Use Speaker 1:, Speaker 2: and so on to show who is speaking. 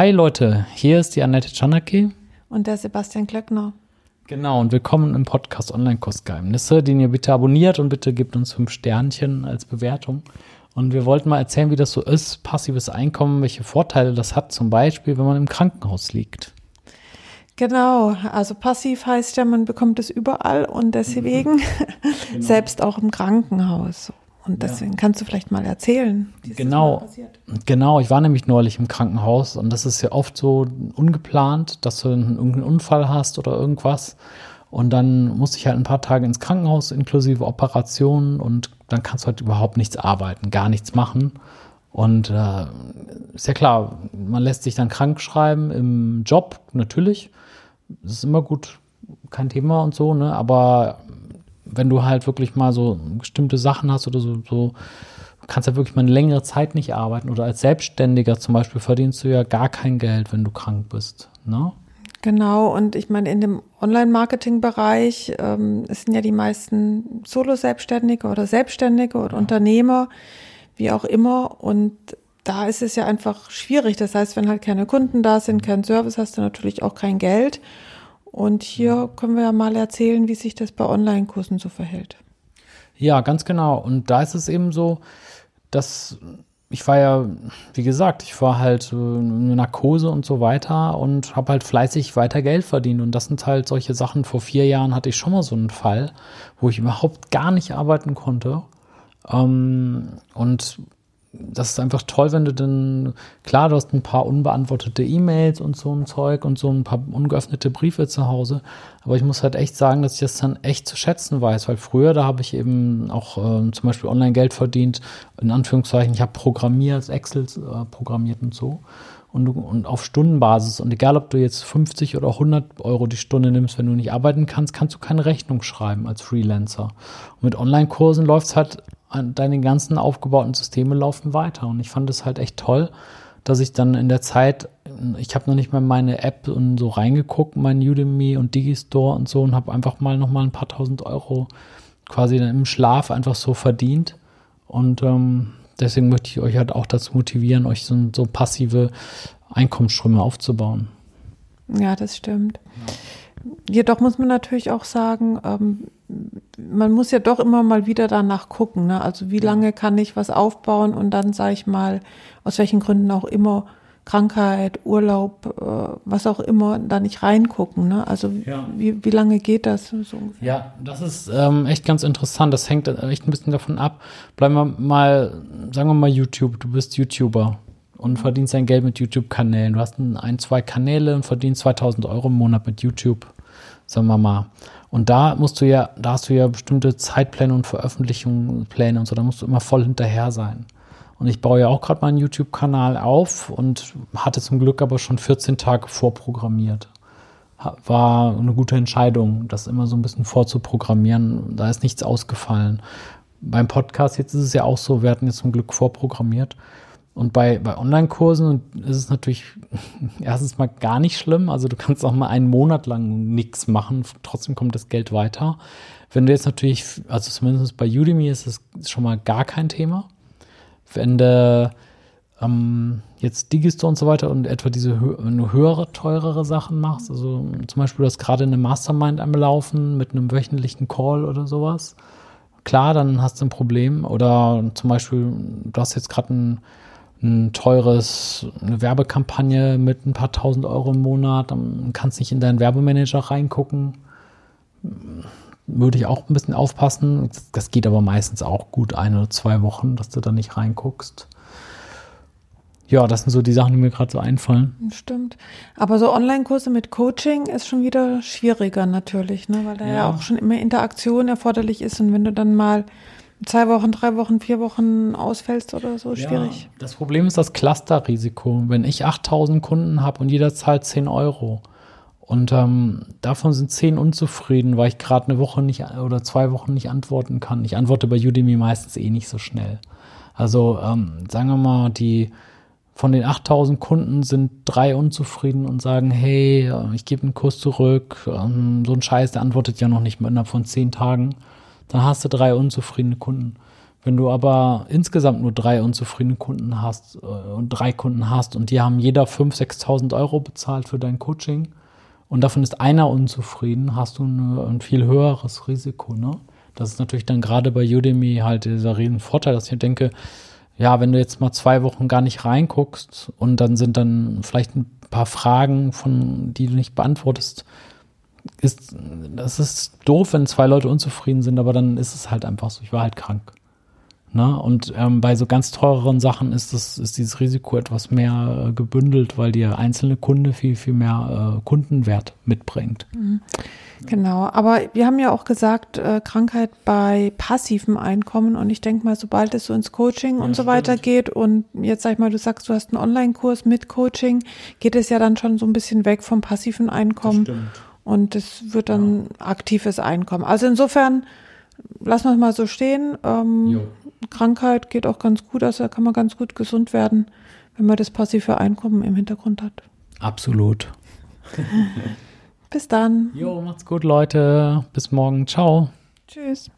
Speaker 1: Hi Leute, hier ist die Annette Czanaki.
Speaker 2: Und der Sebastian Klöckner.
Speaker 1: Genau, und willkommen im Podcast Online-Kursgeheimnisse, den ihr bitte abonniert und bitte gebt uns fünf Sternchen als Bewertung. Und wir wollten mal erzählen, wie das so ist, passives Einkommen, welche Vorteile das hat, zum Beispiel, wenn man im Krankenhaus liegt.
Speaker 2: Genau, also passiv heißt ja, man bekommt es überall und deswegen mhm. genau. selbst auch im Krankenhaus. Und deswegen ja. kannst du vielleicht mal erzählen.
Speaker 1: Wie genau, genau. Ich war nämlich neulich im Krankenhaus und das ist ja oft so ungeplant, dass du irgendeinen Unfall hast oder irgendwas. Und dann musste ich halt ein paar Tage ins Krankenhaus inklusive Operationen und dann kannst du halt überhaupt nichts arbeiten, gar nichts machen. Und äh, ist ja klar, man lässt sich dann krank schreiben im Job, natürlich. Das ist immer gut, kein Thema und so, ne? Aber wenn du halt wirklich mal so bestimmte Sachen hast oder so, so kannst ja wirklich mal eine längere Zeit nicht arbeiten. Oder als Selbstständiger zum Beispiel verdienst du ja gar kein Geld, wenn du krank bist. Ne?
Speaker 2: Genau, und ich meine, in dem Online-Marketing-Bereich ähm, sind ja die meisten Solo-Selbstständige oder Selbstständige oder ja. Unternehmer, wie auch immer. Und da ist es ja einfach schwierig. Das heißt, wenn halt keine Kunden da sind, kein Service, hast du natürlich auch kein Geld. Und hier können wir ja mal erzählen, wie sich das bei Online-Kursen so verhält.
Speaker 1: Ja, ganz genau. Und da ist es eben so, dass ich war ja, wie gesagt, ich war halt eine Narkose und so weiter und habe halt fleißig weiter Geld verdient. Und das sind halt solche Sachen. Vor vier Jahren hatte ich schon mal so einen Fall, wo ich überhaupt gar nicht arbeiten konnte. Ähm, und das ist einfach toll, wenn du dann, klar, du hast ein paar unbeantwortete E-Mails und so ein Zeug und so ein paar ungeöffnete Briefe zu Hause. Aber ich muss halt echt sagen, dass ich das dann echt zu schätzen weiß, weil früher, da habe ich eben auch äh, zum Beispiel online Geld verdient, in Anführungszeichen, ich habe programmiert, Excel äh, programmiert und so. Und, und auf Stundenbasis. Und egal, ob du jetzt 50 oder 100 Euro die Stunde nimmst, wenn du nicht arbeiten kannst, kannst du keine Rechnung schreiben als Freelancer. Und mit Online-Kursen läuft es halt deine ganzen aufgebauten Systeme laufen weiter. Und ich fand es halt echt toll, dass ich dann in der Zeit, ich habe noch nicht mal meine App und so reingeguckt, mein Udemy und Digistore und so und habe einfach mal noch mal ein paar tausend Euro quasi dann im Schlaf einfach so verdient. Und ähm, deswegen möchte ich euch halt auch dazu motivieren, euch so, so passive Einkommensströme aufzubauen.
Speaker 2: Ja, das stimmt. Jedoch muss man natürlich auch sagen, ähm, man muss ja doch immer mal wieder danach gucken. Ne? Also wie lange kann ich was aufbauen und dann sage ich mal, aus welchen Gründen auch immer, Krankheit, Urlaub, äh, was auch immer, da nicht reingucken. Ne? Also ja. wie, wie lange geht das so?
Speaker 1: Ja, das ist ähm, echt ganz interessant. Das hängt echt ein bisschen davon ab. Bleiben wir mal, sagen wir mal YouTube, du bist YouTuber und verdienst dein Geld mit YouTube-Kanälen. Du hast ein, ein, zwei Kanäle und verdienst 2000 Euro im Monat mit YouTube, sagen wir mal. Und da musst du ja, da hast du ja bestimmte Zeitpläne und Veröffentlichungspläne und so, da musst du immer voll hinterher sein. Und ich baue ja auch gerade meinen YouTube-Kanal auf und hatte zum Glück aber schon 14 Tage vorprogrammiert. War eine gute Entscheidung, das immer so ein bisschen vorzuprogrammieren. Da ist nichts ausgefallen. Beim Podcast jetzt ist es ja auch so, wir hatten jetzt zum Glück vorprogrammiert. Und bei, bei Online-Kursen ist es natürlich erstens mal gar nicht schlimm. Also du kannst auch mal einen Monat lang nichts machen, trotzdem kommt das Geld weiter. Wenn du jetzt natürlich, also zumindest bei Udemy ist es schon mal gar kein Thema. Wenn du ähm, jetzt Digistore und so weiter und etwa diese du höhere, teurere Sachen machst, also zum Beispiel du hast gerade eine Mastermind am Laufen mit einem wöchentlichen Call oder sowas, klar, dann hast du ein Problem. Oder zum Beispiel, du hast jetzt gerade ein ein teures, eine Werbekampagne mit ein paar tausend Euro im Monat, dann kannst nicht in deinen Werbemanager reingucken. Würde ich auch ein bisschen aufpassen. Das geht aber meistens auch gut ein oder zwei Wochen, dass du da nicht reinguckst. Ja, das sind so die Sachen, die mir gerade so einfallen.
Speaker 2: Stimmt. Aber so Online-Kurse mit Coaching ist schon wieder schwieriger natürlich, ne? weil da ja. ja auch schon immer Interaktion erforderlich ist. Und wenn du dann mal zwei Wochen, drei Wochen, vier Wochen ausfällst oder so, schwierig.
Speaker 1: Ja, das Problem ist das Clusterrisiko. Wenn ich 8000 Kunden habe und jeder zahlt 10 Euro und ähm, davon sind 10 unzufrieden, weil ich gerade eine Woche nicht oder zwei Wochen nicht antworten kann. Ich antworte bei Udemy meistens eh nicht so schnell. Also ähm, sagen wir mal, die von den 8000 Kunden sind drei unzufrieden und sagen, hey, äh, ich gebe einen Kurs zurück. Ähm, so ein Scheiß, der antwortet ja noch nicht innerhalb von 10 Tagen dann hast du drei unzufriedene Kunden. Wenn du aber insgesamt nur drei unzufriedene Kunden hast äh, und drei Kunden hast und die haben jeder 5.000, 6.000 Euro bezahlt für dein Coaching und davon ist einer unzufrieden, hast du ein viel höheres Risiko. Ne? Das ist natürlich dann gerade bei Udemy halt dieser riesen Vorteil, dass ich denke, ja, wenn du jetzt mal zwei Wochen gar nicht reinguckst und dann sind dann vielleicht ein paar Fragen, von die du nicht beantwortest, ist, das ist doof, wenn zwei Leute unzufrieden sind, aber dann ist es halt einfach so, ich war halt krank. Ne? Und ähm, bei so ganz teureren Sachen ist, das, ist dieses Risiko etwas mehr äh, gebündelt, weil der einzelne Kunde viel, viel mehr äh, Kundenwert mitbringt.
Speaker 2: Mhm. Genau, aber wir haben ja auch gesagt, äh, Krankheit bei passivem Einkommen und ich denke mal, sobald es so ins Coaching ja, und so weiter geht und jetzt sag ich mal, du sagst, du hast einen Online-Kurs mit Coaching, geht es ja dann schon so ein bisschen weg vom passiven Einkommen und es wird dann ja. aktives Einkommen. Also insofern, lassen wir es mal so stehen. Ähm, Krankheit geht auch ganz gut, also da kann man ganz gut gesund werden, wenn man das passive Einkommen im Hintergrund hat.
Speaker 1: Absolut.
Speaker 2: Bis dann.
Speaker 1: Jo, macht's gut, Leute. Bis morgen. Ciao.
Speaker 2: Tschüss.